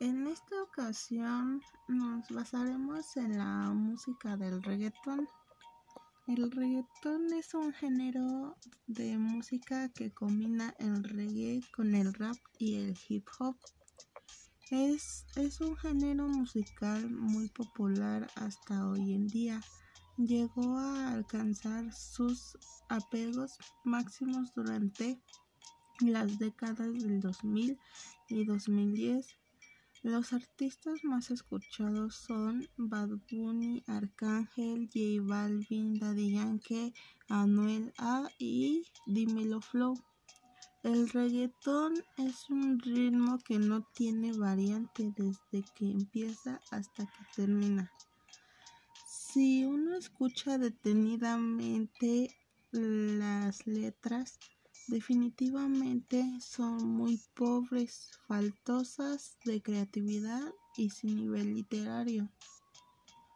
en esta ocasión nos basaremos en la música del reggaetón. El reggaetón es un género de música que combina el reggae con el rap y el hip hop. Es, es un género musical muy popular hasta hoy en día. Llegó a alcanzar sus apegos máximos durante las décadas del 2000 y 2010. Los artistas más escuchados son Bad Bunny, Arcángel, J Balvin, Daddy Yankee, Anuel A y Dimelo Flow. El reggaetón es un ritmo que no tiene variante desde que empieza hasta que termina. Si uno escucha detenidamente las letras, definitivamente son muy pobres, faltosas de creatividad y sin nivel literario.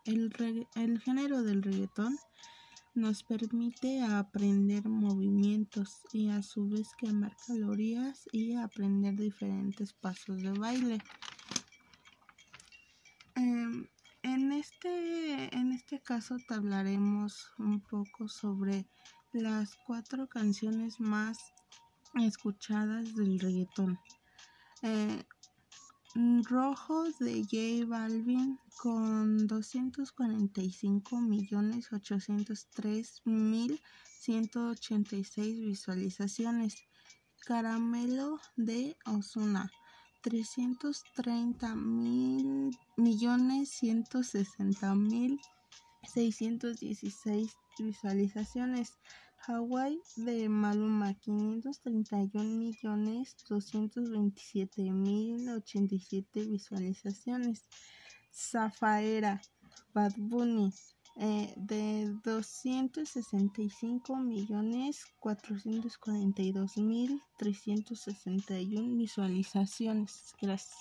El, el género del reggaetón nos permite aprender movimientos y a su vez quemar calorías y aprender diferentes pasos de baile. Em, en, este, en este caso te hablaremos un poco sobre las cuatro canciones más escuchadas del reggaetón. Eh, Rojos de J Balvin con 245 millones 803 mil 186 visualizaciones. Caramelo de Osuna 330 mil millones 160 mil 616 visualizaciones. Hawaii de Maluma 531 millones 227 mil 87 visualizaciones. Zafaera Bad Bunny eh, de 265 millones 442 mil 361 visualizaciones. Gracias.